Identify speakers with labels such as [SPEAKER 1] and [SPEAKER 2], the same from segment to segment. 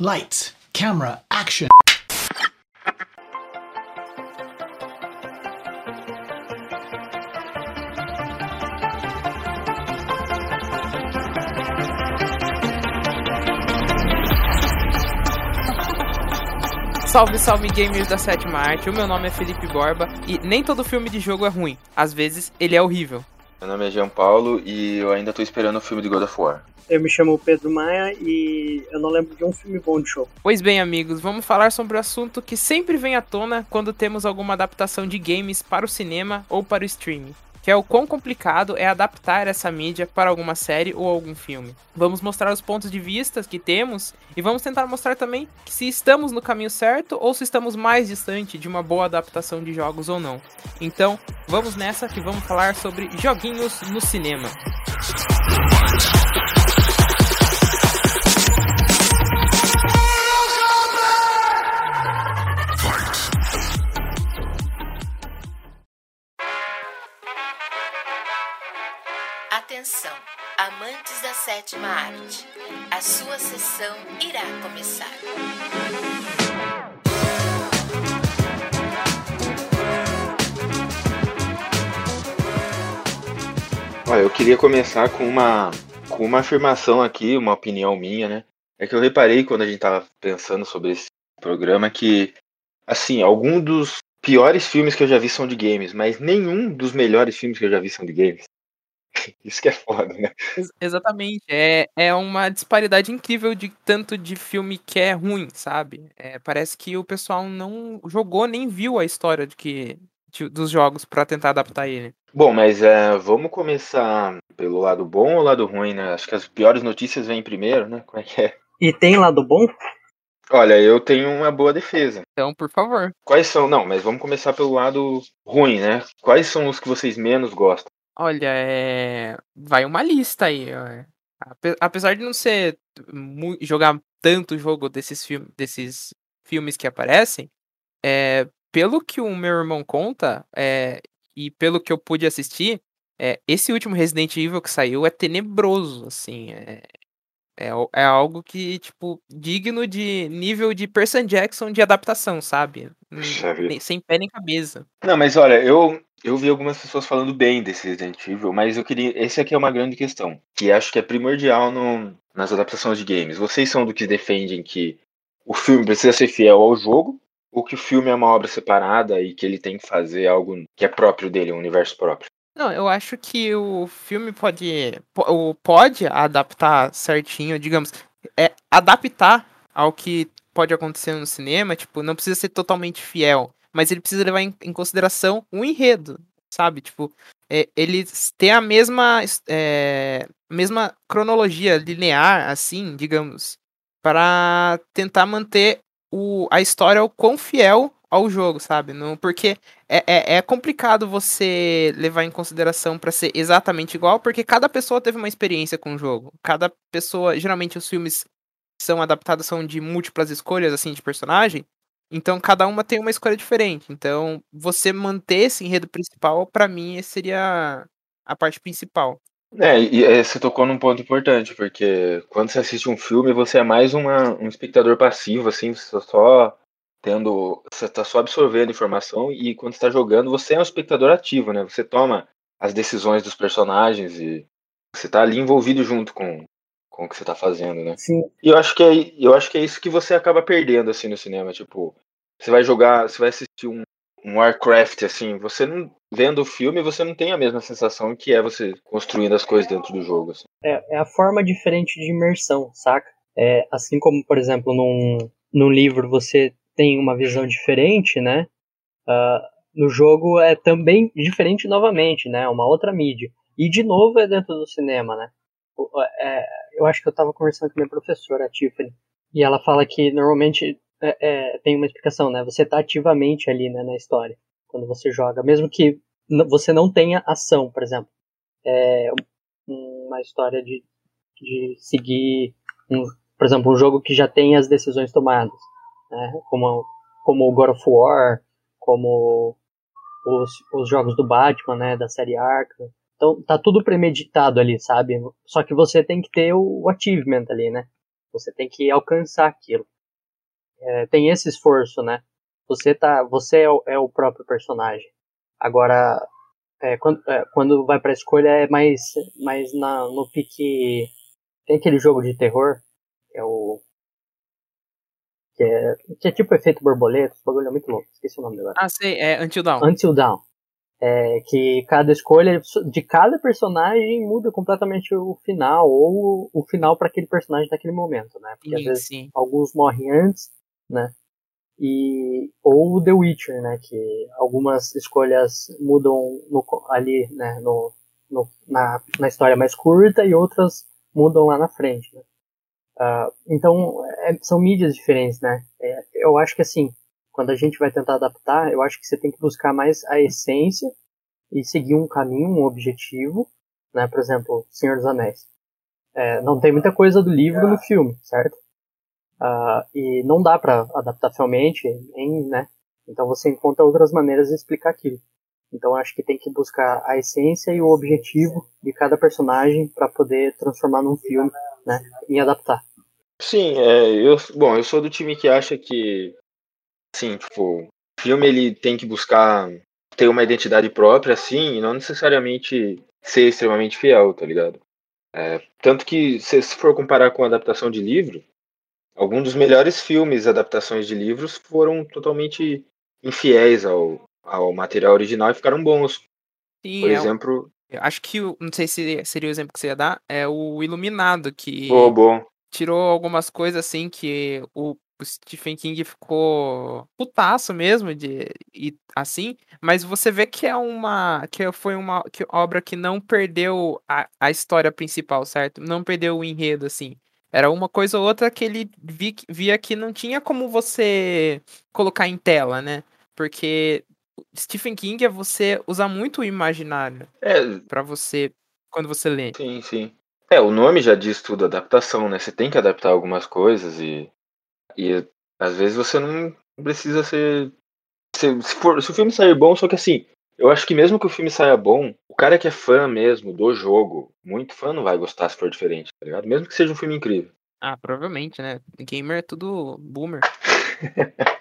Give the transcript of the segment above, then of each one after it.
[SPEAKER 1] Lights, camera, action.
[SPEAKER 2] Salve, salve gamers da sétima arte. O meu nome é Felipe Borba e nem todo filme de jogo é ruim. Às vezes ele é horrível.
[SPEAKER 3] Meu nome é Jean Paulo e eu ainda tô esperando o filme de God of War.
[SPEAKER 4] Eu me chamo Pedro Maia e eu não lembro de um filme bom de show.
[SPEAKER 2] Pois bem, amigos, vamos falar sobre o assunto que sempre vem à tona quando temos alguma adaptação de games para o cinema ou para o streaming que é o quão complicado é adaptar essa mídia para alguma série ou algum filme. Vamos mostrar os pontos de vista que temos e vamos tentar mostrar também se estamos no caminho certo ou se estamos mais distante de uma boa adaptação de jogos ou não. Então, vamos nessa que vamos falar sobre joguinhos no cinema.
[SPEAKER 5] Atenção, amantes da sétima arte, a sua sessão irá começar.
[SPEAKER 3] Olha, eu queria começar com uma, com uma afirmação aqui, uma opinião minha, né? É que eu reparei quando a gente tava pensando sobre esse programa que, assim, alguns dos piores filmes que eu já vi são de games, mas nenhum dos melhores filmes que eu já vi são de games. Isso que é foda, né?
[SPEAKER 2] Ex exatamente. É, é uma disparidade incrível de tanto de filme que é ruim, sabe? É, parece que o pessoal não jogou nem viu a história de que, de, dos jogos para tentar adaptar ele.
[SPEAKER 3] Bom, mas é, vamos começar pelo lado bom ou lado ruim, né? Acho que as piores notícias vêm primeiro, né? Como é que é?
[SPEAKER 4] E tem lado bom?
[SPEAKER 3] Olha, eu tenho uma boa defesa.
[SPEAKER 2] Então, por favor.
[SPEAKER 3] Quais são? Não, mas vamos começar pelo lado ruim, né? Quais são os que vocês menos gostam?
[SPEAKER 2] Olha, é... vai uma lista aí. Apesar de não ser jogar tanto jogo desses, film desses filmes que aparecem, é... pelo que o meu irmão conta é... e pelo que eu pude assistir, é... esse último Resident Evil que saiu é tenebroso, assim. É... É, é algo que, tipo, digno de nível de Percy Jackson de adaptação, sabe? Nem, sem pé nem cabeça.
[SPEAKER 3] Não, mas olha, eu, eu vi algumas pessoas falando bem desse Resident Evil, mas eu queria. Esse aqui é uma grande questão, que acho que é primordial no, nas adaptações de games. Vocês são do que defendem que o filme precisa ser fiel ao jogo, ou que o filme é uma obra separada e que ele tem que fazer algo que é próprio dele, um universo próprio?
[SPEAKER 2] Não, eu acho que o filme pode. Pode adaptar certinho, digamos. É adaptar ao que pode acontecer no cinema, tipo, não precisa ser totalmente fiel mas ele precisa levar em, em consideração o enredo, sabe? Tipo, é, eles têm a mesma, é, mesma cronologia linear, assim, digamos, para tentar manter o, a história o quão fiel ao jogo, sabe? Não, porque é, é, é complicado você levar em consideração para ser exatamente igual, porque cada pessoa teve uma experiência com o jogo. Cada pessoa, geralmente os filmes são adaptados são de múltiplas escolhas assim de personagem, então cada uma tem uma escolha diferente. Então você manter esse enredo principal, para mim, seria a parte principal.
[SPEAKER 3] É, e é, você tocou num ponto importante, porque quando você assiste um filme, você é mais uma, um espectador passivo, assim, você tá só tendo. Você tá só absorvendo informação, e quando você tá jogando, você é um espectador ativo, né? Você toma as decisões dos personagens e você tá ali envolvido junto com, com o que você tá fazendo, né?
[SPEAKER 4] Sim.
[SPEAKER 3] E eu acho que é, eu acho que é isso que você acaba perdendo assim no cinema, tipo, você vai jogar, você vai assistir um, um Warcraft assim, você não vendo o filme, você não tem a mesma sensação que é você construindo as coisas dentro do jogo. Assim.
[SPEAKER 4] É, é a forma diferente de imersão, saca? É, assim como, por exemplo, num, num livro você tem uma visão diferente, né? Uh, no jogo é também diferente novamente, né? Uma outra mídia. E de novo é dentro do cinema, né? É, eu acho que eu estava conversando com minha professora, a Tiffany, e ela fala que normalmente é, é, tem uma explicação, né? Você está ativamente ali né, na história quando você joga, mesmo que você não tenha ação, por exemplo. É uma história de, de seguir, um, por exemplo, um jogo que já tem as decisões tomadas, né? Como, como o God of War, como os, os jogos do Batman, né? Da série Arkham. Então tá tudo premeditado ali, sabe? Só que você tem que ter o achievement ali, né? Você tem que alcançar aquilo. É, tem esse esforço, né? Você tá, você é o, é o próprio personagem. Agora, é, quando, é, quando vai pra escolha é mais, mais na, no pique. Tem aquele jogo de terror, que é o. Que é, que é tipo efeito borboleta, esse bagulho é muito louco, esqueci o nome agora.
[SPEAKER 2] Ah, sei, é Until Dawn.
[SPEAKER 4] Until Dawn. É, que cada escolha de cada personagem muda completamente o final, ou o final para aquele personagem naquele momento, né? Porque às
[SPEAKER 2] Sim,
[SPEAKER 4] vezes
[SPEAKER 2] sim.
[SPEAKER 4] alguns morrem antes, né? E ou The Witcher, né? Que algumas escolhas mudam no, ali, né? No, no, na, na história mais curta e outras mudam lá na frente. Né? Ah, então é- são mídias diferentes, né? É, eu acho que assim, quando a gente vai tentar adaptar, eu acho que você tem que buscar mais a essência e seguir um caminho, um objetivo, né? Por exemplo, Senhor dos Anéis. É, não tem muita coisa do livro no filme, certo? Ah, e não dá pra adaptar fielmente, né? Então você encontra outras maneiras de explicar aquilo. Então acho que tem que buscar a essência e o objetivo de cada personagem para poder transformar num filme, né? E adaptar.
[SPEAKER 3] Sim, é, eu, bom, eu sou do time que acha que, assim, tipo, o filme ele tem que buscar ter uma identidade própria, assim, e não necessariamente ser extremamente fiel, tá ligado? É, tanto que, se, se for comparar com a adaptação de livro, alguns dos melhores filmes, adaptações de livros, foram totalmente infiéis ao, ao material original e ficaram bons.
[SPEAKER 2] Sim,
[SPEAKER 3] Por
[SPEAKER 2] é
[SPEAKER 3] exemplo,
[SPEAKER 2] eu acho que, não sei se seria o exemplo que você ia dar, é o Iluminado, que
[SPEAKER 3] o bom.
[SPEAKER 2] tirou algumas coisas assim que o, o Stephen King ficou putaço mesmo de e assim, mas você vê que é uma que foi uma que, obra que não perdeu a, a história principal, certo? Não perdeu o enredo assim. Era uma coisa ou outra que ele vi, via que não tinha como você colocar em tela, né? Porque Stephen King é você usar muito o imaginário
[SPEAKER 3] É,
[SPEAKER 2] pra você quando você lê.
[SPEAKER 3] Sim, sim. É, o nome já diz tudo, adaptação, né? Você tem que adaptar algumas coisas e, e às vezes você não precisa ser. Se, se for, se o filme sair bom, só que assim, eu acho que mesmo que o filme saia bom, o cara que é fã mesmo do jogo, muito fã, não vai gostar se for diferente, tá ligado? Mesmo que seja um filme incrível.
[SPEAKER 2] Ah, provavelmente, né? Gamer é tudo boomer.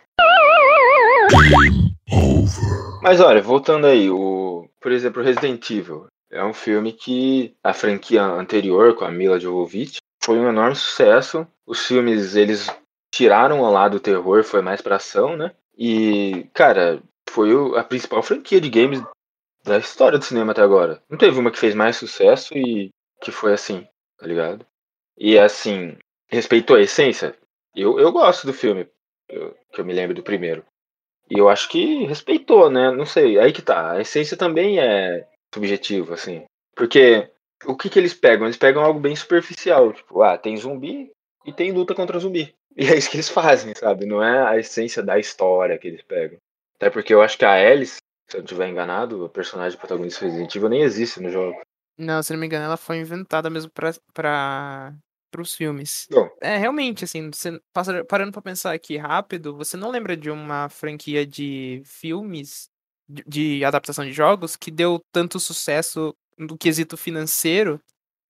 [SPEAKER 3] Mas olha, voltando aí, o, por exemplo, Resident Evil é um filme que a franquia anterior com a Mila Jovovich foi um enorme sucesso. Os filmes eles tiraram lado do terror, foi mais pra ação, né? E cara, foi a principal franquia de games da história do cinema até agora. Não teve uma que fez mais sucesso e que foi assim, tá ligado? E assim, respeitou a essência. Eu, eu gosto do filme, eu- que eu me lembro do primeiro. E eu acho que respeitou, né? Não sei, aí que tá. A essência também é subjetiva, assim. Porque o que que eles pegam? Eles pegam algo bem superficial. Tipo, ah, tem zumbi e tem luta contra zumbi. E é isso que eles fazem, sabe? Não é a essência da história que eles pegam. Até porque eu acho que a Alice, se eu não estiver enganado, o personagem protagonista Resident Evil nem existe no jogo.
[SPEAKER 2] Não, se não me engano, ela foi inventada mesmo pra, pra, pros filmes.
[SPEAKER 3] Bom.
[SPEAKER 2] É, realmente, assim, você, passa- parando pra pensar aqui rápido, você não lembra de uma franquia de filmes, de, de adaptação de jogos, que deu tanto sucesso no quesito financeiro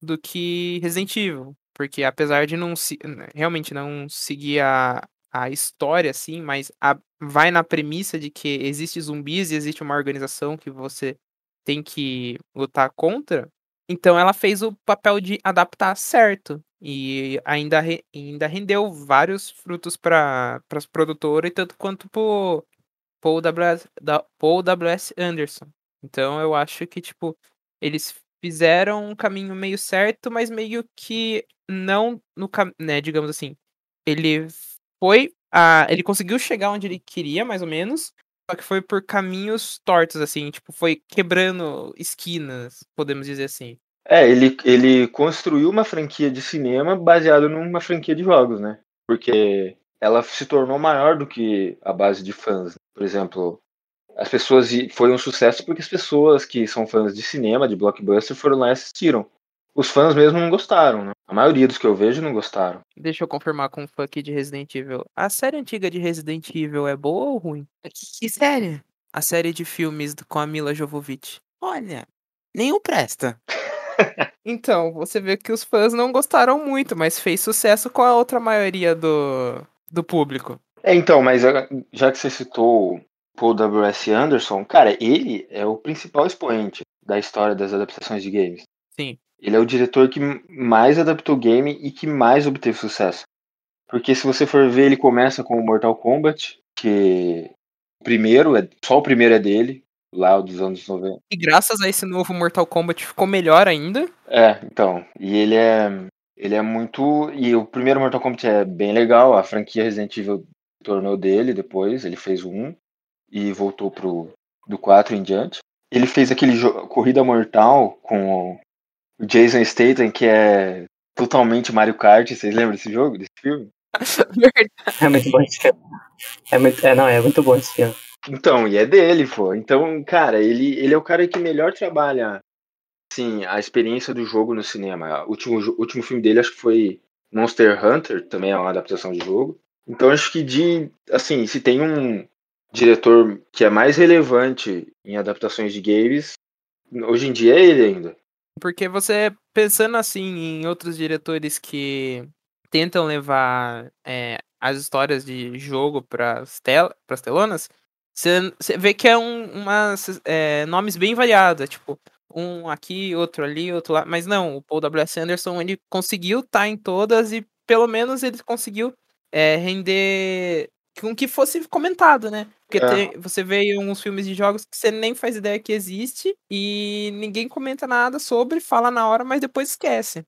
[SPEAKER 2] do que Resident Evil? Porque apesar de não se, realmente não seguir a, a história, assim, mas a- vai na premissa de que existe zumbis e existe uma organização que você tem que lutar contra, então ela fez o papel de adaptar certo. E ainda, re- ainda rendeu vários frutos para as produtoras, e tanto quanto pro Paul W.S. Paul W.S. Anderson. Então eu acho que, tipo, eles fizeram um caminho meio certo, mas meio que não no caminho, né, digamos assim. Ele foi. A, ele conseguiu chegar onde ele queria, mais ou menos. Só que foi por caminhos tortos, assim, tipo, foi quebrando esquinas, podemos dizer assim.
[SPEAKER 3] É, ele, ele construiu uma franquia de cinema baseado numa franquia de jogos, né? Porque ela se tornou maior do que a base de fãs. Por exemplo, as pessoas foi um sucesso porque as pessoas que são fãs de cinema, de blockbuster, foram lá e assistiram. Os fãs mesmo não gostaram, né? A maioria dos que eu vejo não gostaram.
[SPEAKER 2] Deixa eu confirmar com o fã aqui de Resident Evil. A série antiga de Resident Evil é boa ou ruim? Que, que série? A série de filmes do- com a Mila Jovovich. Olha, nenhum presta. Então, você vê que os fãs não gostaram muito, mas fez sucesso com a outra maioria do, do público.
[SPEAKER 3] É, então, mas ah, já que você citou Paul W.S. Anderson, cara, ele é o principal expoente da história das adaptações de games.
[SPEAKER 2] Sim.
[SPEAKER 3] Ele é o diretor que mais adaptou game e que mais obteve sucesso. Porque se você for ver, ele começa com o Mortal Kombat, que o primeiro, é, só o primeiro é dele, lá dos anos 90.
[SPEAKER 2] E graças a esse novo Mortal Kombat ficou melhor ainda.
[SPEAKER 3] É, então. E ele é. Ele é muito. E o primeiro Mortal Kombat é bem legal. A franquia Resident Evil tornou dele depois. Ele fez o 1 e voltou pro do 4 em diante. Ele fez aquele jo- Corrida Mortal com o Jason Statham, que é totalmente Mario Kart. Vocês lembram desse jogo, desse filme?
[SPEAKER 4] É muito bom esse filme. É, muito, é, não, é muito bom esse filme.
[SPEAKER 3] Então, e é dele, pô. Então, cara, ele, ele é o cara que melhor trabalha, assim, a experiência do jogo no cinema. O último, jo- último filme dele acho que foi Monster Hunter, também é uma adaptação de jogo. Então, acho que de, assim, se tem um diretor que é mais relevante em adaptações de games, hoje em dia é ele ainda.
[SPEAKER 2] Porque você, pensando assim em outros diretores que tentam levar é, as histórias de jogo para as telonas, você vê que é um, umas é, nomes bem variados, é tipo, um aqui, outro ali, outro lá. Mas não, o Paul W.S. Anderson, ele conseguiu estar em todas e pelo menos ele conseguiu é, render com que fosse comentado, né? Porque
[SPEAKER 3] É.
[SPEAKER 2] tem- você vê uns filmes de jogos que você nem faz ideia que existe e ninguém comenta nada sobre, fala na hora, mas depois esquece.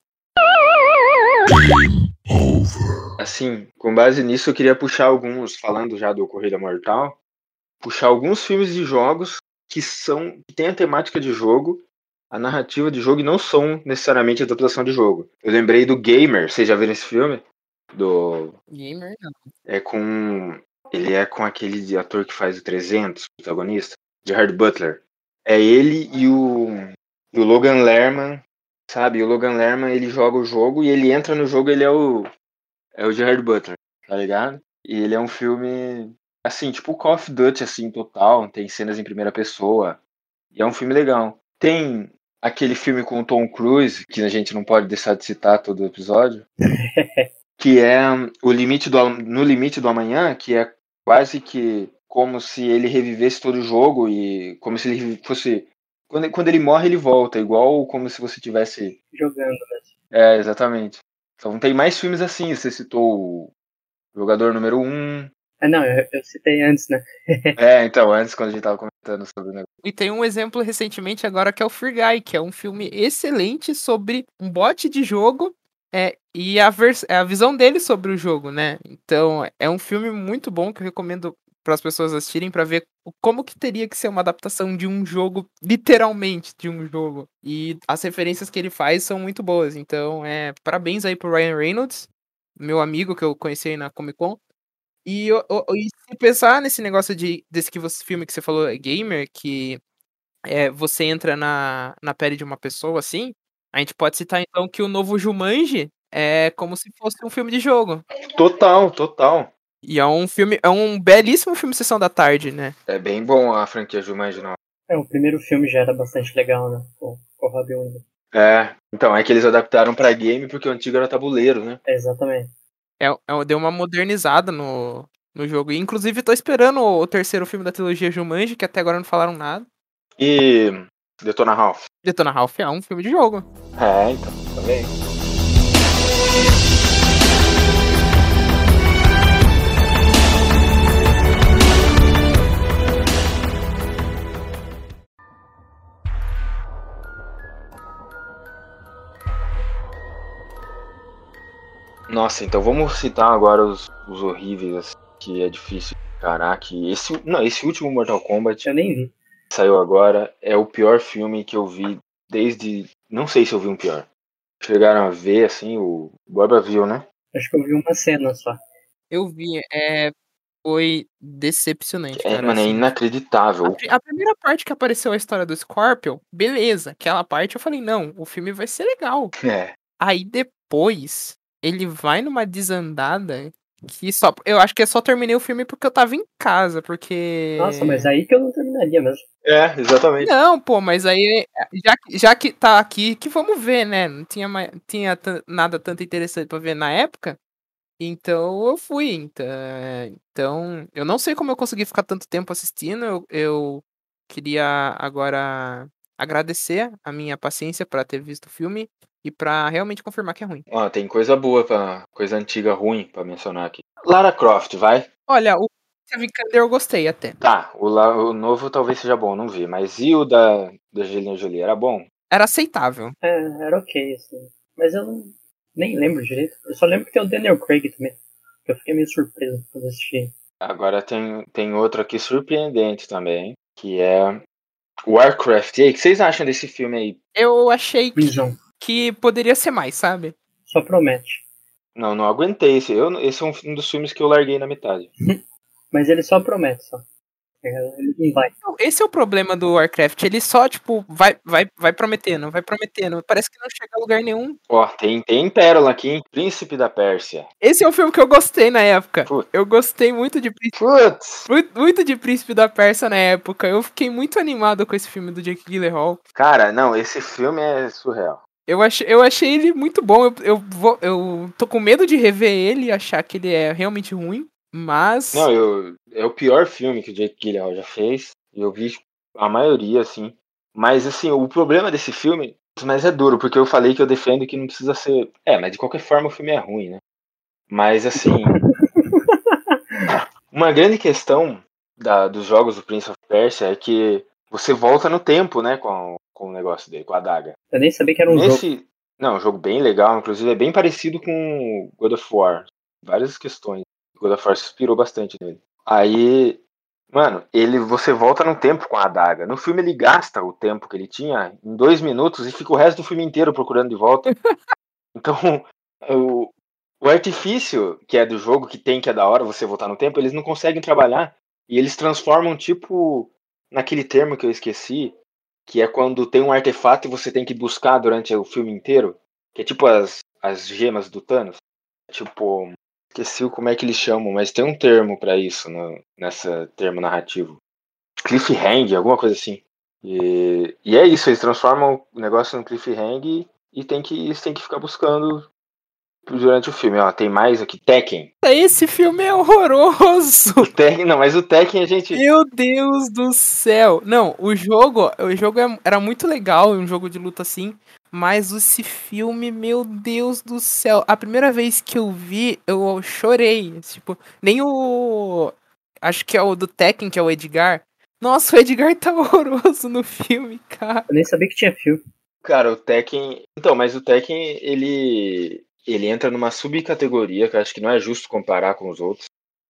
[SPEAKER 3] Assim, com base nisso, eu queria puxar alguns, falando já do Corrida Mortal, puxar alguns filmes de jogos que são que têm a temática de jogo, a narrativa de jogo e não são necessariamente adaptação de jogo. Eu lembrei do Gamer, vocês já viram esse filme? Do
[SPEAKER 2] Gamer, não.
[SPEAKER 3] é com ele é com aquele ator que faz o 300, o protagonista, Gerard Butler. É ele e o, e o Logan Lerman, sabe? O Logan Lerman, ele joga o jogo e ele entra no jogo, ele é o é o Gerard Butler, tá ligado? E ele é um filme assim, tipo Call of Duty assim, total, tem cenas em primeira pessoa. E é um filme legal. Tem aquele filme com o Tom Cruise, que a gente não pode deixar de citar todo episódio, que é o limite do no limite do amanhã, que é quase que como se ele revivesse todo o jogo e como se ele fosse quando, quando ele morre ele volta, igual como se você tivesse
[SPEAKER 4] Jogando, né?
[SPEAKER 3] é, exatamente. Então tem mais filmes assim, você citou o Jogador Número 1.
[SPEAKER 4] Ah, não, eu, eu citei antes, né?
[SPEAKER 3] É, então, antes quando a gente tava comentando sobre o negócio.
[SPEAKER 2] E tem um exemplo recentemente agora que é o Free Guy, que é um filme excelente sobre um bot de jogo é, e a, vers- a visão dele sobre o jogo, né? Então é um filme muito bom que eu recomendo para as pessoas assistirem para ver como que teria que ser uma adaptação de um jogo, literalmente de um jogo. E as referências que ele faz são muito boas. Então, é parabéns aí pro Ryan Reynolds, meu amigo que eu conheci na Comic Con. E, eu- eu- e se pensar nesse negócio de desse que você, filme que você falou, é gamer, que é, você entra na, na pele de uma pessoa assim, a gente pode citar então que o novo Jumanji é como se fosse um filme de jogo.
[SPEAKER 3] Total, total.
[SPEAKER 2] E é um filme, é um belíssimo filme Sessão da Tarde, né?
[SPEAKER 3] É bem bom a franquia Jumanji, não.
[SPEAKER 4] É, o primeiro filme já era bastante legal, né? Com, o Robin Williams.
[SPEAKER 3] É, então é que eles adaptaram pra game porque o antigo era tabuleiro, né?
[SPEAKER 4] É, exatamente.
[SPEAKER 2] É, é- deu uma modernizada no, no jogo. E, inclusive, tô esperando o, o terceiro filme da trilogia Jumanji, que até agora não falaram nada.
[SPEAKER 3] E Detona Ralph.
[SPEAKER 2] Detona Ralph é um filme de jogo.
[SPEAKER 3] É, então, também. Nossa, então vamos citar agora os, os horríveis, assim, que é difícil encarar. Que esse, não, esse último Mortal Kombat
[SPEAKER 4] Eu nem vi.
[SPEAKER 3] Saiu agora é o pior filme que eu vi desde. Não sei se eu vi um pior. Chegaram a ver, assim, o Borba viu, né?
[SPEAKER 4] Acho que eu vi uma cena só.
[SPEAKER 2] Eu vi, é. Foi decepcionante,
[SPEAKER 3] É,
[SPEAKER 2] cara.
[SPEAKER 3] mano, é
[SPEAKER 2] assim.
[SPEAKER 3] inacreditável.
[SPEAKER 2] A, a primeira parte que apareceu a história do Scorpion, beleza. Aquela parte eu falei, não, o filme vai ser legal.
[SPEAKER 3] É.
[SPEAKER 2] Aí depois, ele vai numa desandada Que só, eu acho que eu só terminei o filme porque eu tava em casa, porque.
[SPEAKER 4] Nossa, mas aí que eu não terminaria mesmo.
[SPEAKER 3] É, exatamente.
[SPEAKER 2] Não, pô, mas aí, já, que- já que tá aqui, que vamos ver, né? Não tinha, mais, tinha nada tanto interessante pra ver na época. Então eu fui. Então, então, eu não sei como eu consegui ficar tanto tempo assistindo. Eu, eu queria agora agradecer a minha paciência pra ter visto o filme e pra realmente confirmar que é ruim.
[SPEAKER 3] Ó, tem coisa boa, pra, coisa antiga ruim pra mencionar aqui. Lara Croft, vai?
[SPEAKER 2] Olha, o Vikander eu gostei até.
[SPEAKER 3] Tá, o, La- o novo talvez seja bom, não vi. Mas e o da, da Angelina Jolie? Era bom?
[SPEAKER 2] Era aceitável.
[SPEAKER 4] É, era ok, assim. Mas eu não, nem lembro direito. Eu só lembro que tem o Daniel Craig também. Eu fiquei meio surpreso quando assisti.
[SPEAKER 3] Agora tem, tem outro aqui surpreendente também, que é Warcraft. E aí, o que vocês acham desse filme aí?
[SPEAKER 2] Eu achei que,
[SPEAKER 4] Prison.
[SPEAKER 2] Que poderia ser mais, sabe?
[SPEAKER 4] Só promete.
[SPEAKER 3] Não, não aguentei esse. Eu, esse é um, dos filmes que eu larguei na metade.
[SPEAKER 4] Mas ele só promete, só. Ele não vai.
[SPEAKER 2] Então, Esse é o problema do Warcraft. Ele só, tipo, vai, vai, vai prometendo, vai prometendo. Parece que não chega a lugar nenhum.
[SPEAKER 3] Ó, tem, tem pérola aqui, hein? Príncipe da Pérsia.
[SPEAKER 2] Esse é um filme que eu gostei na época.
[SPEAKER 3] Putz.
[SPEAKER 2] Eu gostei muito de Príncipe,
[SPEAKER 3] Putz!
[SPEAKER 2] muito, muito de Príncipe da Pérsia na época. Eu fiquei muito animado com esse filme do Jake Gyllenhaal.
[SPEAKER 3] Cara, não, esse filme é surreal.
[SPEAKER 2] Eu achei, eu achei ele muito bom. Eu, eu, vou, eu tô com medo de rever ele e achar que ele é realmente ruim. Mas.
[SPEAKER 3] Não, eu, é o pior filme que o Jake Gyllenhaal já fez. E eu vi a maioria, assim. Mas, assim, o problema desse filme, mas é duro, porque eu falei que eu defendo que não precisa ser. É, mas de qualquer forma o filme é ruim, né? Mas, assim. uma grande questão da, dos jogos do Prince of Persia é que você volta no tempo, né, com, com o negócio dele, com a adaga.
[SPEAKER 4] Eu nem sabia que era um jogo.
[SPEAKER 3] Nesse. Não, um jogo bem legal, inclusive é bem parecido com God of War. Várias questões. God of War se inspirou bastante nele. Aí, mano, ele você volta no tempo com a adaga. No filme ele gasta o tempo que ele tinha em dois minutos e fica o resto do filme inteiro procurando de volta. Então, o, o artifício que é do jogo, que tem que é da hora você voltar no tempo, eles não conseguem trabalhar. E eles transformam, tipo, naquele termo que eu esqueci, que é quando tem um artefato e você tem que buscar durante o filme inteiro, que é tipo as, as gemas do Thanos. Tipo, esqueci como é que eles chamam, mas tem um termo pra isso no, nessa termo narrativo. Cliffhanger, alguma coisa assim. E, e é isso, eles transformam o negócio no cliffhanger e tem que, têm que ficar buscando durante o filme. Ó, tem mais aqui, Tekken.
[SPEAKER 2] Esse filme é horroroso.
[SPEAKER 3] O Tekken, não, mas o Tekken a gente.
[SPEAKER 2] Meu Deus do céu. Não, o jogo, o jogo é- era muito legal, um jogo de luta assim, mas esse filme, meu Deus do céu. A primeira vez que eu vi, eu chorei, tipo, nem o acho que é o do Tekken, que é o Edgar. Nossa, o Edgar tá horroroso no filme, cara.
[SPEAKER 4] Eu nem sabia que tinha filme.
[SPEAKER 3] Cara, o Tekken. Então, mas o Tekken, ele. Ele entra numa subcategoria que eu acho que não é justo comparar com os outros.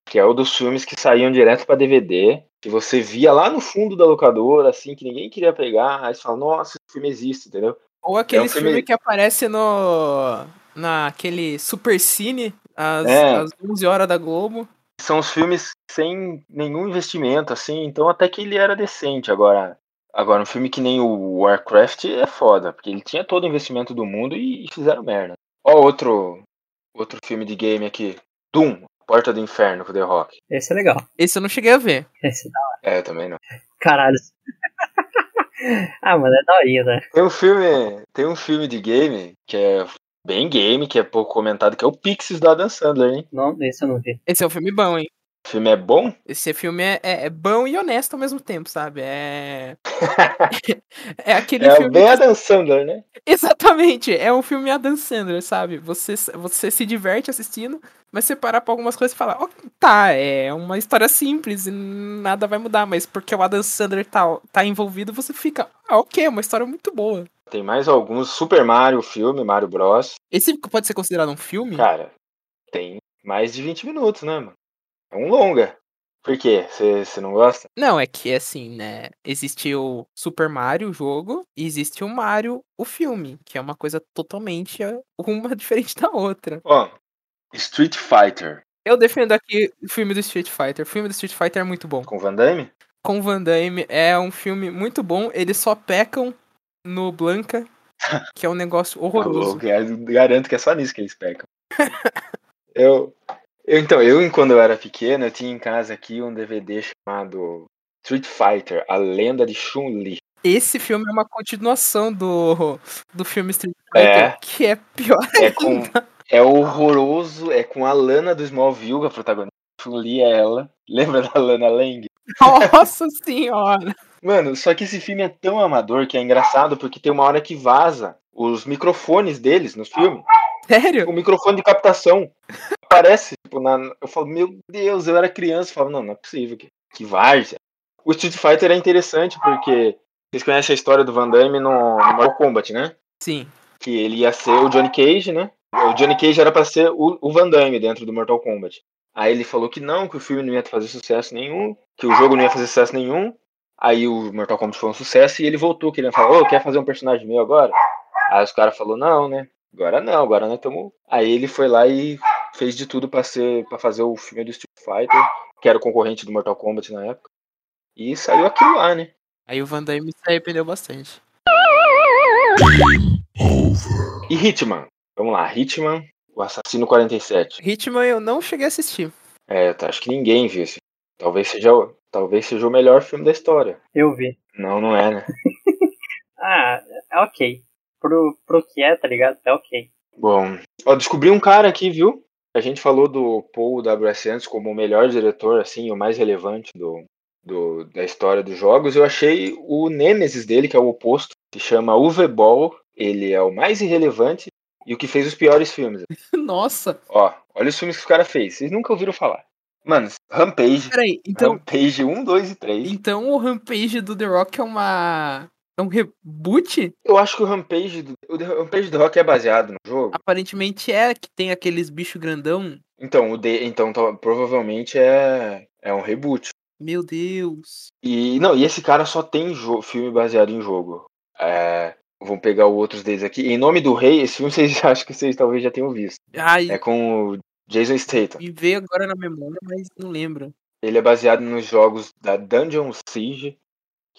[SPEAKER 3] Que é o dos filmes que saíam direto pra DVD. Que você via lá no fundo da locadora, assim, que ninguém queria pegar. Aí você fala, nossa, esse filme existe, entendeu?
[SPEAKER 2] Ou aquele
[SPEAKER 3] É um filme-
[SPEAKER 2] filme que aparece no naquele Super Cine às,
[SPEAKER 3] É.
[SPEAKER 2] às 11 horas da Globo.
[SPEAKER 3] São os filmes sem nenhum investimento, assim, então até que ele era decente. Agora, agora um filme que nem o Warcraft é foda, porque ele tinha todo o investimento do mundo e, e fizeram merda. Ó, outro, outro filme de game aqui. Doom, Porta do Inferno com The Rock.
[SPEAKER 4] Esse é legal.
[SPEAKER 2] Esse eu não cheguei a ver.
[SPEAKER 4] Esse é da
[SPEAKER 3] É, eu também não.
[SPEAKER 4] caralho. ah, mano, é daorinha, né?
[SPEAKER 3] Tem um filme, tem um filme de game que é bem game, que é pouco comentado, que é o Pixies da Adam Sandler, hein?
[SPEAKER 4] Não, esse eu não vi.
[SPEAKER 2] Esse é um filme bom, hein?
[SPEAKER 3] O filme é bom?
[SPEAKER 2] Esse filme é, é, é bom e honesto ao mesmo tempo, sabe? É. é aquele
[SPEAKER 3] É
[SPEAKER 2] filme.
[SPEAKER 3] bem Adam Sandler, né?
[SPEAKER 2] Exatamente, é um filme Adam Sandler, sabe? Você, você se diverte assistindo, mas você para pra algumas coisas e fala, "Ó, tá, é uma história simples e nada vai mudar, mas porque o Adam Sandler tá, tá envolvido, você fica, ah, ok, é uma história muito boa.
[SPEAKER 3] Tem mais alguns. Super Mario, filme, Mario Bros.
[SPEAKER 2] Esse pode ser considerado um filme?
[SPEAKER 3] Cara, tem mais de 20 minutos, né, mano? É um longa. Por quê? Você não gosta?
[SPEAKER 2] Não, é que assim, né? Existe o Super Mario, o jogo, e existe o Mario, o filme, que é uma coisa totalmente eh, uma diferente da outra.
[SPEAKER 3] Ó, Street Fighter
[SPEAKER 2] Eu defendo aqui o filme do Street Fighter. O filme do Street Fighter é muito bom.
[SPEAKER 3] com Van Damme?
[SPEAKER 2] Com Van Damme é um filme muito bom. Eles só pecam no Blanca, que é um negócio horroroso.
[SPEAKER 3] gar- garanto que é só nisso que eles pecam. eu, Eu, então, eu, quando eu era pequeno, eu tinha em casa aqui um DVD chamado Street Fighter, A Lenda de Chun-Li.
[SPEAKER 2] Esse filme é uma continuação do, do filme Street
[SPEAKER 3] É.
[SPEAKER 2] Fighter, que é pior
[SPEAKER 3] É com.
[SPEAKER 2] ainda.
[SPEAKER 3] É horroroso, é com a Lana do Smallville, a protagonista. Chun-Li é ela. Lembra da Lana Lang?
[SPEAKER 2] Nossa senhora.
[SPEAKER 3] Mano, só que esse filme é tão amador que é engraçado porque tem uma hora que vaza os microfones deles no filme.
[SPEAKER 2] Sério?
[SPEAKER 3] O microfone de captação aparece, tipo, na. Eu falo, meu Deus, eu era criança. Eu falo, não, não é possível. Que, que várzea. O Street Fighter é interessante porque vocês conhecem a história do Van Damme no, no Mortal Kombat, né?
[SPEAKER 2] Sim.
[SPEAKER 3] Que ele ia ser o Johnny Cage, né? O Johnny Cage era pra ser o, o Van Damme dentro do Mortal Kombat. Aí ele falou que não, que o filme não ia fazer sucesso nenhum, que o jogo não ia fazer sucesso nenhum. Aí o Mortal Kombat foi um sucesso e ele voltou querendo falar, ô, quer fazer um personagem meu agora? Aí os caras falaram, não, né? Agora não, agora nós estamos. Aí ele foi lá e fez de tudo pra ser para fazer o filme do Street Fighter, que era o concorrente do Mortal Kombat na época. E saiu aquilo lá, né?
[SPEAKER 2] Aí o Van Damme se arrependeu bastante.
[SPEAKER 3] E Hitman. Vamos lá, Hitman, o Assassino 47.
[SPEAKER 2] Hitman eu não cheguei a assistir.
[SPEAKER 3] É, tá, acho que ninguém viu esse. Talvez seja, o- talvez seja o melhor filme da história.
[SPEAKER 4] Eu vi.
[SPEAKER 3] Não, não é, né?
[SPEAKER 4] Ah, é ok. Pro, pro que é, tá ligado? É ok.
[SPEAKER 3] Bom, ó, descobri um cara aqui, viu? A gente falou do Paul W.S. Anderson como o melhor diretor, assim, o mais relevante do, do- da história dos jogos. Eu achei o Nemesis dele, que é o oposto, se chama Uwe. Ele é o mais irrelevante e o que fez os piores filmes.
[SPEAKER 2] Nossa.
[SPEAKER 3] Ó, olha os filmes que o cara fez. Vocês nunca ouviram falar. Mano, Rampage,
[SPEAKER 2] Peraí, então,
[SPEAKER 3] Rampage 1, 2 e 3.
[SPEAKER 2] então o Rampage do The Rock é uma. É um reboot?
[SPEAKER 3] Eu acho que o Rampage, do, o Rampage do Rock é baseado no jogo.
[SPEAKER 2] Aparentemente é que tem aqueles bichos grandão.
[SPEAKER 3] Então, o de, então tá- provavelmente é, é um reboot.
[SPEAKER 2] Meu Deus.
[SPEAKER 3] E não, e esse cara só tem jo- filme baseado em jogo. É, vamos pegar os outros deles aqui. Em nome do rei, esse filme vocês acho que vocês talvez já tenham visto.
[SPEAKER 2] Ai,
[SPEAKER 3] É com o Jason Statham.
[SPEAKER 2] me veio agora na memória, mas não lembro.
[SPEAKER 3] Ele é baseado nos jogos da Dungeon Siege,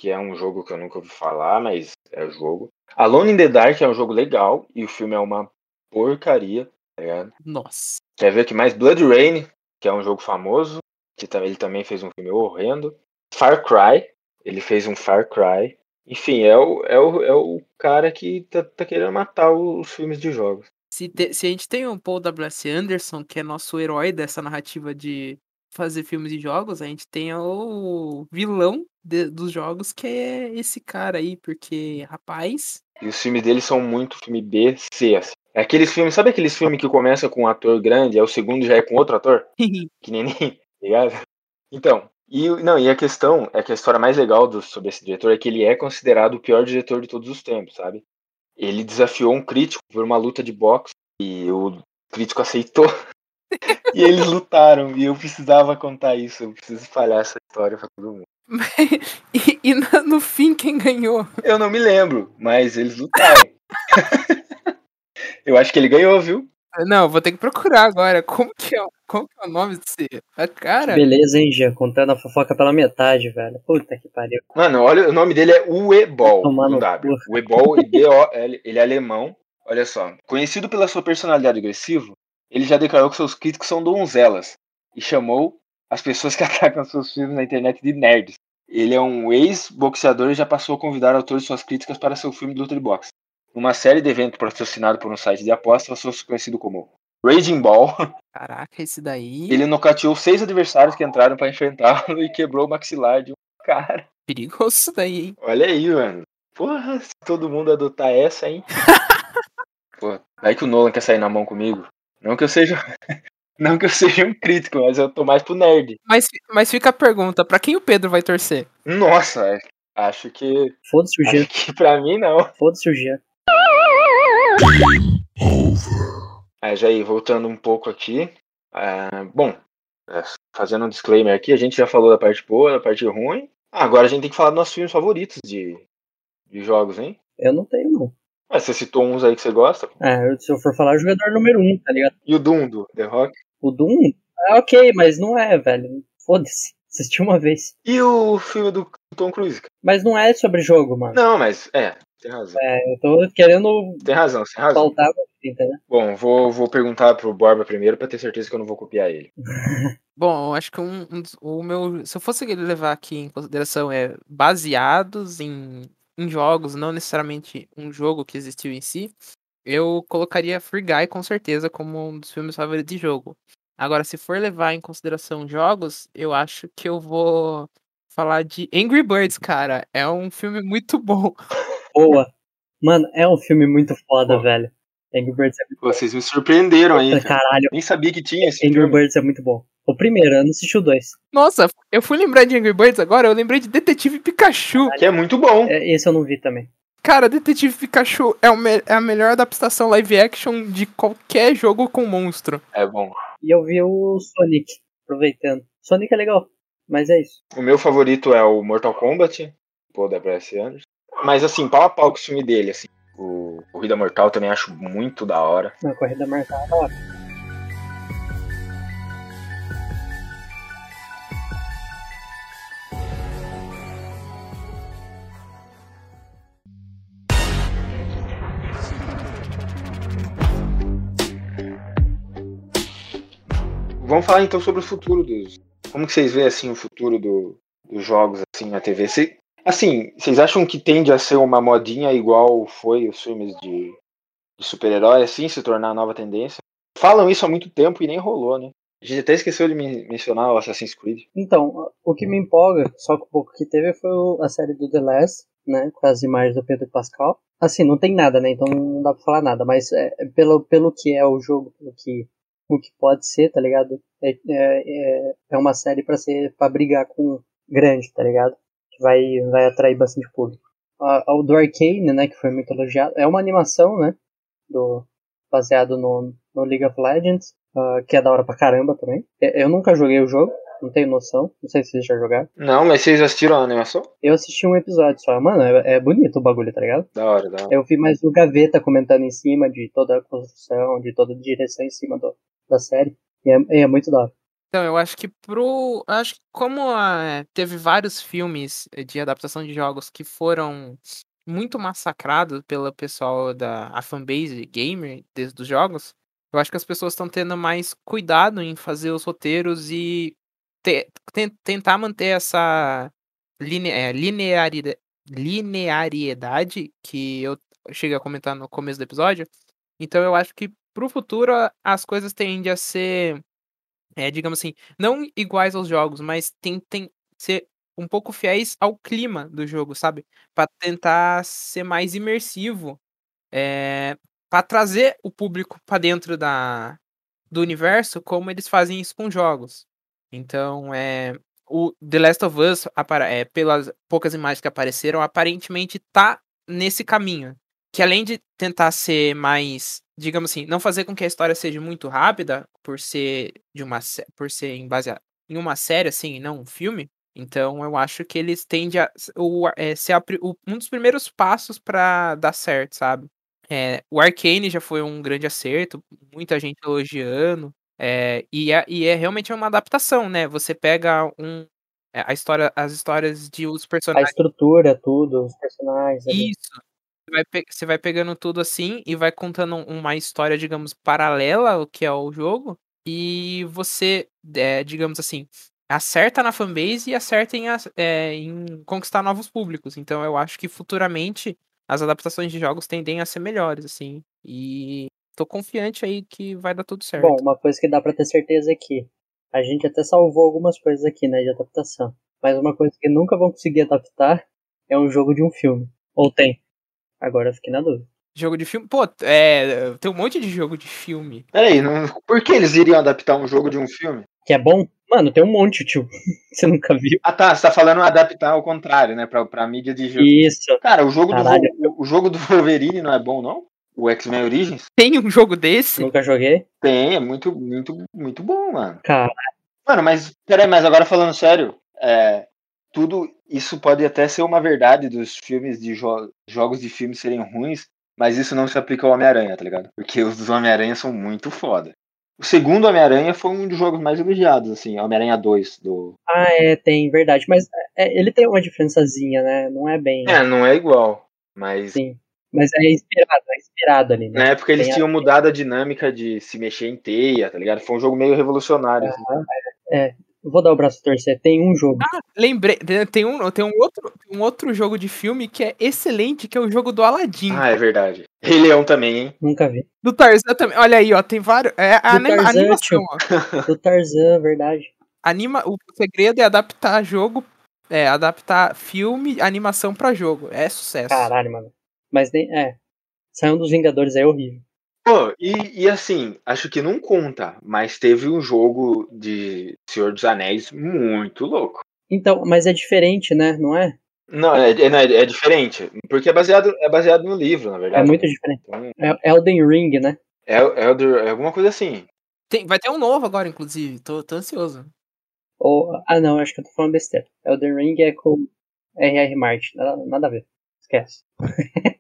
[SPEAKER 3] que é um jogo que eu nunca ouvi falar, mas é o jogo. Alone in the Dark é um jogo legal e o filme é uma porcaria, tá ligado?
[SPEAKER 2] Nossa.
[SPEAKER 3] Quer ver que mais Blood Rain, que é um jogo famoso, que ele também fez um filme horrendo. Far Cry, ele fez um Far Cry. Enfim, é o, é o, é o cara que tá, tá querendo matar os filmes de jogos.
[SPEAKER 2] Se, te- se a gente tem um Paul W.S. Anderson, que é nosso herói dessa narrativa de fazer filmes e jogos, a gente tem o vilão de- dos jogos, que é esse cara aí, porque, rapaz.
[SPEAKER 3] E os filmes dele são muito filme B, C. Assim. É aqueles filmes, sabe aqueles filmes que começa com um ator grande, aí o segundo já é com outro ator? Que nem nem, tá ligado? Então, e, não, e a questão é que a história mais legal do, sobre esse diretor é que ele é considerado o pior diretor de todos os tempos, sabe? Ele desafiou um crítico por uma luta de boxe e o crítico aceitou. E eles lutaram, e eu precisava contar isso, eu preciso espalhar essa história pra todo mundo.
[SPEAKER 2] e e na- no fim, quem ganhou?
[SPEAKER 3] Eu não me lembro, mas eles lutaram. eu acho que ele ganhou, viu?
[SPEAKER 2] Não, vou ter que procurar agora. Como que é, o- como que é o nome desse a cara?
[SPEAKER 4] Beleza, hein, Gia? Contando a fofoca pela metade, velho. Puta que pariu.
[SPEAKER 3] Mano, olha, o nome dele é Uebol,
[SPEAKER 4] Tomar
[SPEAKER 3] com
[SPEAKER 4] no
[SPEAKER 3] W. Uebol, e B-O-L, ele é alemão. Olha só, conhecido pela sua personalidade agressiva, ele já declarou que seus críticos são donzelas e chamou as pessoas que atacam seus filmes na internet de nerds. Ele é um ex-boxeador e já passou a convidar autores de suas críticas para seu filme de luta de boxe. Numa série de eventos patrocinado por um site de apostas, ser conhecido como Raging Ball.
[SPEAKER 2] Caraca, esse daí.
[SPEAKER 3] Ele nocauteou seis adversários que entraram para enfrentá-lo e quebrou o maxilar de um cara.
[SPEAKER 2] Perigoso isso daí, hein?
[SPEAKER 3] Olha aí, mano. Porra, se todo mundo adotar essa, hein? Pô, vai que o Nolan quer sair na mão comigo. Não que eu seja. Não que eu seja um crítico, mas eu tô mais pro nerd.
[SPEAKER 2] Mas, mas fica a pergunta: pra quem o Pedro vai torcer?
[SPEAKER 3] Nossa, é, acho que.
[SPEAKER 4] Foda-se o.
[SPEAKER 3] Acho que pra mim não.
[SPEAKER 4] Foda-se o.
[SPEAKER 3] É, Jair, voltando um pouco aqui. é, bom, é, fazendo um disclaimer aqui, a gente já falou da parte boa, da parte ruim. Agora a gente tem que falar dos nossos filmes favoritos de, de jogos, hein?
[SPEAKER 4] Eu não tenho, não.
[SPEAKER 3] Ah, você citou uns aí que você gosta.
[SPEAKER 4] É, eu- se eu for falar, o jogador número um, tá ligado?
[SPEAKER 3] E o Doom do The Rock.
[SPEAKER 4] O Doom é ok, mas não é, velho. Foda-se. Assisti uma vez.
[SPEAKER 3] E o filme do Tom Cruise. cara?
[SPEAKER 4] Mas não é sobre jogo, mano.
[SPEAKER 3] Não, mas é. Tem razão.
[SPEAKER 4] É, eu tô querendo
[SPEAKER 3] Tem razão, tem razão.
[SPEAKER 4] tinta, né?
[SPEAKER 3] Bom, vou, vou perguntar pro Borba primeiro pra ter certeza que eu não vou copiar ele.
[SPEAKER 2] Bom, eu acho que um, um o meu. Se eu fosse levar aqui em consideração é baseados em, em jogos, não necessariamente um jogo que existiu em si, eu colocaria Free Guy com certeza como um dos filmes favoritos de jogo. Agora, se for levar em consideração jogos, eu acho que eu vou falar de Angry Birds, cara. É um filme muito bom.
[SPEAKER 4] Boa. Mano, é um filme muito foda,
[SPEAKER 3] Pô.
[SPEAKER 4] velho. Angry Birds é muito
[SPEAKER 3] Vocês me surpreenderam aí,
[SPEAKER 4] bom.
[SPEAKER 3] cara.
[SPEAKER 4] Caralho,
[SPEAKER 3] Nem sabia que tinha esse
[SPEAKER 4] Angry
[SPEAKER 3] filme.
[SPEAKER 4] Birds é muito bom. O primeiro, eu não assisti o dois.
[SPEAKER 2] Nossa, eu fui lembrar de Angry Birds agora, eu lembrei de Detetive Pikachu.
[SPEAKER 3] Que é muito bom.
[SPEAKER 4] É, Esse eu não vi também.
[SPEAKER 2] Cara, Detetive Pikachu é, é a melhor adaptação live action de qualquer jogo com monstro.
[SPEAKER 3] É bom.
[SPEAKER 4] E eu vi o Sonic, aproveitando. Sonic é legal, mas é isso.
[SPEAKER 3] O meu favorito é o Mortal Kombat, pô, da Bryce Anderson. Mas assim, pau a pau com o filme dele, assim. O Corrida Mortal também acho muito da hora.
[SPEAKER 4] Na corrida marcada, da hora.
[SPEAKER 3] Vamos falar então sobre o futuro dos. Como que vocês veem assim o futuro do- dos jogos assim na TV? Cê- assim, vocês acham que tende a ser uma modinha igual foi os filmes de, de super-herói, assim, se tornar a nova tendência? Falam isso há muito tempo e nem rolou, né? A gente até esqueceu de men- mencionar o Assassin's Creed.
[SPEAKER 4] Então, o que me empolga, só que o pouco que teve foi a série do The Last, né? Com as imagens do Pedro Pascal. Assim, não tem nada, né? Então não dá pra falar nada. Mas é pelo, pelo que é o jogo, pelo que, o que pode ser, tá ligado? É, é, é, é uma série pra ser para brigar com grande, tá ligado? Que vai, vai atrair bastante público. A, o do Arcane, né? Que foi muito elogiado. É uma animação, né? Do, baseado no, no League of Legends. ah, que é da hora pra caramba também. É, Eu nunca joguei o jogo, não tenho noção. Não sei se vocês já jogaram.
[SPEAKER 3] Não, mas vocês assistiram a animação?
[SPEAKER 4] Eu assisti um episódio só. Mano, é, é bonito o bagulho, tá ligado?
[SPEAKER 3] Da hora, da hora.
[SPEAKER 4] Eu vi mais o Gaveta comentando em cima de toda a construção, de toda a direção em cima do, da série. E é, e é muito da hora.
[SPEAKER 2] Então, eu acho que pro. Acho que como ah, teve vários filmes de adaptação de jogos que foram muito massacrados pelo pessoal da a fanbase gamer des- dos jogos, eu acho que as pessoas estão tendo mais cuidado em fazer os roteiros e te- ten- tentar manter essa line, é, linearida- linearidade que eu cheguei a comentar no começo do episódio. Então eu acho que pro futuro as coisas tendem a ser é, digamos assim, não iguais aos jogos, mas tentem ser um pouco fiéis ao clima do jogo, sabe? Pra tentar ser mais imersivo, é, para trazer o público pra dentro da do universo, como eles fazem isso com jogos. Então, é o The Last of Us, é, pelas poucas imagens que apareceram, aparentemente tá nesse caminho. Que além de tentar ser mais, digamos assim, não fazer com que a história seja muito rápida, por ser de uma por ser em base a- em uma série assim, e não um filme. Então eu acho que eles tendem a o, é, ser a o- um dos primeiros passos pra dar certo, sabe? É, o Arcane já foi um grande acerto, muita gente elogiando. é, e, é, e é realmente uma adaptação, né? Você pega um, é, a história, as histórias de os
[SPEAKER 4] A
[SPEAKER 2] personagens.
[SPEAKER 4] estrutura, tudo, os personagens. ali.
[SPEAKER 2] Isso. Você vai, você vai pegando tudo assim e vai contando um- uma história, digamos, paralela ao que é o jogo. E você, é, digamos assim, acerta na fanbase e acerta em, é, em conquistar novos públicos. Então eu acho que futuramente as adaptações de jogos tendem a ser melhores, assim. E tô confiante aí que vai dar tudo certo.
[SPEAKER 4] Bom, uma coisa que dá pra ter certeza é que a gente até salvou algumas coisas aqui, né, de adaptação. Mas uma coisa que nunca vão conseguir adaptar é um jogo de um filme. Ou tem? Agora eu fiquei na dúvida.
[SPEAKER 2] Jogo de filme. Pô, é, tem um monte de jogo de filme.
[SPEAKER 3] Peraí, não... por que eles iriam adaptar um jogo de um filme?
[SPEAKER 4] Que é bom? Mano, tem um monte, tio. Você nunca viu.
[SPEAKER 3] Ah tá, você tá falando adaptar ao contrário, né? Pra, pra mídia de jogo.
[SPEAKER 4] Isso.
[SPEAKER 3] Cara, o jogo, do,
[SPEAKER 4] Caralho.
[SPEAKER 3] O jogo do Wolverine não é bom, não? O X-Men Origins?
[SPEAKER 2] Tem um jogo desse?
[SPEAKER 4] Nunca joguei.
[SPEAKER 3] Tem, é muito, muito, muito bom, mano.
[SPEAKER 4] Cara,
[SPEAKER 3] Mano, mas peraí, mas agora falando sério, é, tudo isso pode até ser uma verdade dos filmes de jo- jogos de filmes serem ruins, mas isso não se aplica ao Homem-Aranha, tá ligado? Porque os dos Homem-Aranha são muito foda. O segundo Homem-Aranha foi um dos jogos mais elogiados, assim, Homem-Aranha 2 do.
[SPEAKER 4] ah, é, tem, verdade. Mas é, ele tem uma diferençazinha, né? Não é bem.
[SPEAKER 3] É, não é igual. Mas
[SPEAKER 4] Sim. Mas é inspirado, é inspirado ali, né?
[SPEAKER 3] na época eles
[SPEAKER 4] Tem a-
[SPEAKER 3] tinham mudado a dinâmica de se mexer em teia, tá ligado? Foi um jogo meio revolucionário. assim.
[SPEAKER 4] Aham, é. Eu Vou dar o braço a torcer. Tem um jogo.
[SPEAKER 2] Lembrei, tem um, tem um, outro, um outro jogo de filme que é excelente, que é o jogo do Aladdin.
[SPEAKER 3] Ah, é verdade. Rei Leão também, hein?
[SPEAKER 4] Nunca vi.
[SPEAKER 2] Do Tarzan também. Olha aí, ó, tem vários. É a anima-
[SPEAKER 4] Tarzan,
[SPEAKER 2] animação, ó.
[SPEAKER 4] Do Tarzan, verdade.
[SPEAKER 2] Anima, o segredo é adaptar jogo, é, adaptar filme, animação pra jogo. É sucesso.
[SPEAKER 4] Caralho, mano. Mas nem. É. Saiu um dos Vingadores é horrível.
[SPEAKER 3] Pô, e, e assim, acho que não conta, mas teve um jogo de Senhor dos Anéis muito louco.
[SPEAKER 4] Então, mas é diferente, né? Não é?
[SPEAKER 3] Não, é, é, é- é diferente. Porque é baseado, é baseado no livro, na
[SPEAKER 4] É
[SPEAKER 3] verdade.
[SPEAKER 4] muito diferente.
[SPEAKER 3] Então,
[SPEAKER 4] É Elden Ring, né?
[SPEAKER 3] é, é, é alguma coisa assim.
[SPEAKER 2] Tem- vai ter um novo agora, inclusive. Tô, tô ansioso.
[SPEAKER 4] Ou. Ah, não, acho que eu tô falando besteira. Elden Ring é com R.R. Martin. Nada, nada a ver. Esquece.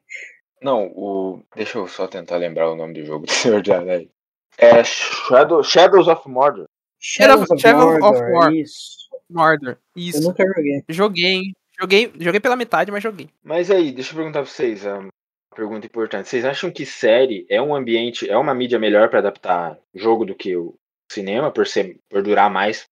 [SPEAKER 3] Não, o. Deixa eu só tentar lembrar o nome do jogo do Senhor dos Anéis. É Shadow, Shadows of Mordor.
[SPEAKER 4] Shadows of
[SPEAKER 2] Shadow of
[SPEAKER 4] Mordor. Isso.
[SPEAKER 2] Mordor.
[SPEAKER 4] Eu
[SPEAKER 2] Isso.
[SPEAKER 4] nunca joguei.
[SPEAKER 2] Joguei. Joguei, joguei pela metade, mas joguei.
[SPEAKER 3] Mas aí, deixa eu perguntar pra vocês, é uma pergunta importante. Vocês acham que série é um ambiente, é uma mídia melhor pra adaptar jogo do que o cinema, por ser, por durar mais,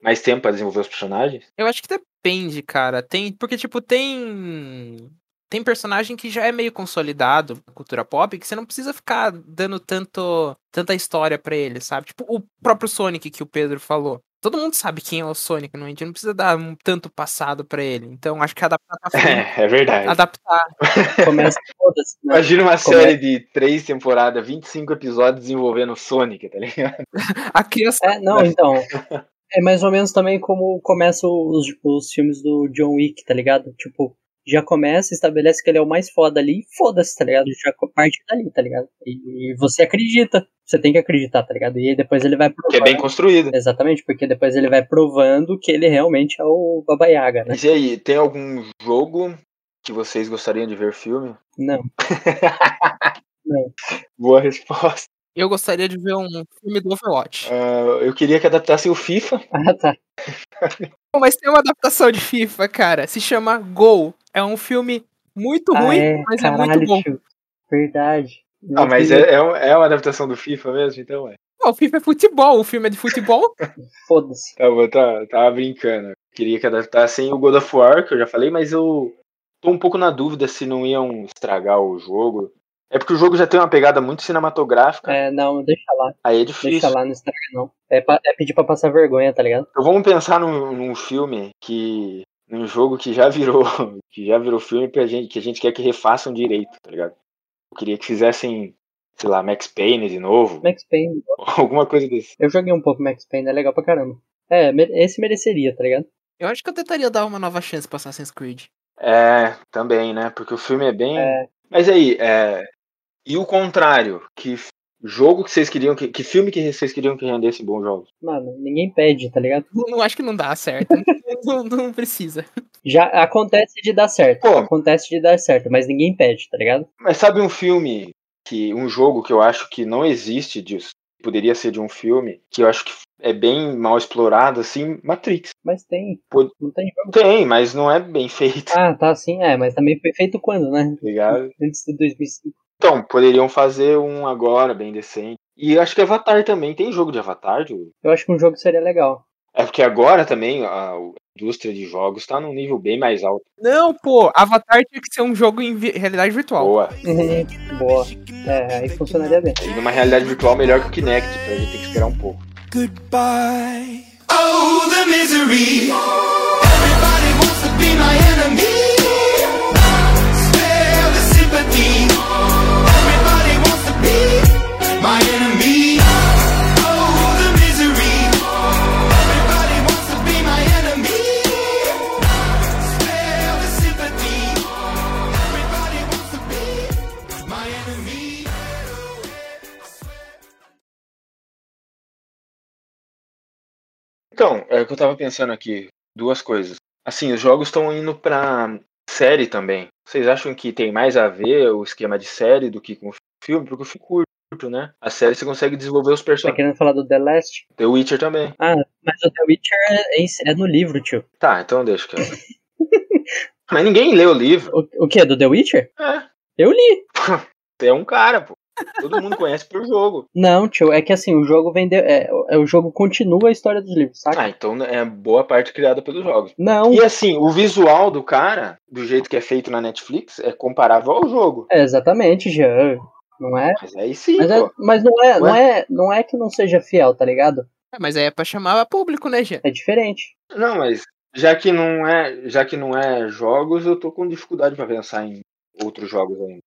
[SPEAKER 3] mais tempo pra desenvolver os personagens?
[SPEAKER 2] Eu acho que depende, cara. Tem, porque tipo tem tem personagem que já é meio consolidado na cultura pop, que você não precisa ficar dando tanto tanta história pra ele, sabe? Tipo o próprio Sonic que o Pedro falou. Todo mundo sabe quem é o Sonic, não? A gente não precisa dar um tanto passado pra ele. Então acho que adaptar pra frente,
[SPEAKER 3] É, é verdade.
[SPEAKER 2] adaptar.
[SPEAKER 4] Começa todas. Né?
[SPEAKER 3] Imagina uma
[SPEAKER 4] Como é?
[SPEAKER 3] série de três temporadas, 25 episódios desenvolvendo o Sonic, tá ligado?
[SPEAKER 2] A criança
[SPEAKER 4] É, não, então. É mais ou menos também como começam os, os filmes do John Wick, tá ligado? Tipo, já começa, estabelece que ele é o mais foda ali, e foda-se, tá ligado? Já parte dali, tá ligado? E, e você acredita. Você tem que acreditar, tá ligado? E aí depois ele vai provando.
[SPEAKER 3] Que é bem construído.
[SPEAKER 4] Exatamente, porque depois ele vai provando que ele realmente é o Baba Yaga, né?
[SPEAKER 3] Mas e aí, tem algum jogo que vocês gostariam de ver filme?
[SPEAKER 4] Não.
[SPEAKER 3] Boa resposta.
[SPEAKER 2] Eu gostaria de ver um filme do Overwatch.
[SPEAKER 3] Ah, eu queria que adaptassem o FIFA.
[SPEAKER 4] Ah, tá.
[SPEAKER 2] Mas tem uma adaptação de FIFA, cara. Se chama Gol. É um filme muito
[SPEAKER 4] Ah,
[SPEAKER 2] ruim,
[SPEAKER 4] é,
[SPEAKER 2] mas é
[SPEAKER 4] caralho,
[SPEAKER 2] muito bom.
[SPEAKER 4] tio. Verdade.
[SPEAKER 3] Ah, mas é, é, é uma adaptação do FIFA mesmo, então é.
[SPEAKER 2] Pô, o FIFA é futebol. O filme é de futebol.
[SPEAKER 4] Foda-se.
[SPEAKER 3] Bom, tá, tava brincando. Queria que adaptassem o God of War, que eu já falei, mas eu tô um pouco na dúvida se não iam estragar o jogo. É porque o jogo já tem uma pegada muito cinematográfica,
[SPEAKER 4] É, não, deixa lá.
[SPEAKER 3] aí é
[SPEAKER 4] Deixa
[SPEAKER 3] difícil.
[SPEAKER 4] lá, não estraga não. É, pa- é pedir pra passar vergonha, tá ligado?
[SPEAKER 3] Então vamos pensar num, num filme que. Num jogo que já virou. que já virou filme pra gente, que a gente quer que refaçam direito, tá ligado? Eu queria que fizessem, sei lá, Max Payne de novo.
[SPEAKER 4] Max Payne.
[SPEAKER 3] Alguma coisa desse.
[SPEAKER 4] Eu joguei um pouco Max Payne, é legal pra caramba. É, esse mereceria, tá ligado?
[SPEAKER 2] Eu acho que eu tentaria dar uma nova chance pra Assassin's Creed.
[SPEAKER 3] É, também, né? Porque o filme é bem.
[SPEAKER 4] É.
[SPEAKER 3] Mas aí, é. E o contrário, que jogo que vocês queriam que. Que filme que vocês queriam que rendesse bons jogos?
[SPEAKER 4] Mano, ninguém pede, tá ligado?
[SPEAKER 2] Não, não acho que não dá certo. não, não precisa.
[SPEAKER 4] Já acontece de dar certo.
[SPEAKER 3] Pô.
[SPEAKER 4] Acontece de dar certo, mas ninguém pede, tá ligado?
[SPEAKER 3] Mas sabe um filme que. Um jogo que eu acho que não existe disso. Poderia ser de um filme, que eu acho que é bem mal explorado, assim, Matrix.
[SPEAKER 4] Mas tem.
[SPEAKER 3] Pô.
[SPEAKER 4] Não tem jogo.
[SPEAKER 3] Tem, mas não é bem feito, tá
[SPEAKER 4] Ah, tá, sim, é, mas também foi feito quando, né?
[SPEAKER 3] ligado?
[SPEAKER 4] Antes de 2005.
[SPEAKER 3] Então, poderiam fazer um agora, bem decente. E acho que Avatar também. Tem jogo de Avatar?
[SPEAKER 4] Eu acho que um jogo seria legal.
[SPEAKER 3] É porque agora também a indústria de jogos tá num nível bem mais alto.
[SPEAKER 2] Não, pô. Avatar tinha que ser um jogo em vi- realidade virtual.
[SPEAKER 3] Boa.
[SPEAKER 4] Uhum, Boa. É, aí funcionaria bem.
[SPEAKER 3] E numa realidade virtual melhor que o Kinect, pra gente ter que esperar um pouco.
[SPEAKER 6] goodbye. Oh, the misery. Everybody wants to be my enemy. Spare the sympathy.
[SPEAKER 3] Então, é o que eu tava pensando aqui. Duas coisas. Assim, os jogos estão indo pra série também. Vocês acham que tem mais a ver o esquema de série do que com o filme? Porque o filme é né? A série você consegue desenvolver os
[SPEAKER 4] Tá
[SPEAKER 3] personagens.
[SPEAKER 4] querendo falar do The Last?
[SPEAKER 3] The Witcher também.
[SPEAKER 4] Ah, mas o The Witcher é, é no livro, tio.
[SPEAKER 3] Tá, então deixa, cara. Mas ninguém lê o livro.
[SPEAKER 4] O, o que? Do The Witcher?
[SPEAKER 3] É.
[SPEAKER 4] Eu li.
[SPEAKER 3] Você é um cara, pô. Todo mundo conhece por jogo.
[SPEAKER 4] Não, tio, é que assim, o jogo vendeu. É, é, o jogo continua a história dos livros, saca?
[SPEAKER 3] Ah, então é boa parte criada pelos jogos.
[SPEAKER 4] Não,
[SPEAKER 3] E assim, o visual do cara, do jeito que é feito na Netflix, é comparável ao jogo.
[SPEAKER 4] é exatamente, Jean. Não é?
[SPEAKER 3] Mas aí sim,
[SPEAKER 4] Mas, é,
[SPEAKER 3] pô.
[SPEAKER 4] mas não, é, não, é, não é que não seja fiel, tá ligado?
[SPEAKER 2] É, mas aí é pra chamar público, né, Jean?
[SPEAKER 4] É diferente.
[SPEAKER 3] Não, mas já que não é, já que não é jogos, eu tô com dificuldade pra pensar em outros jogos ainda.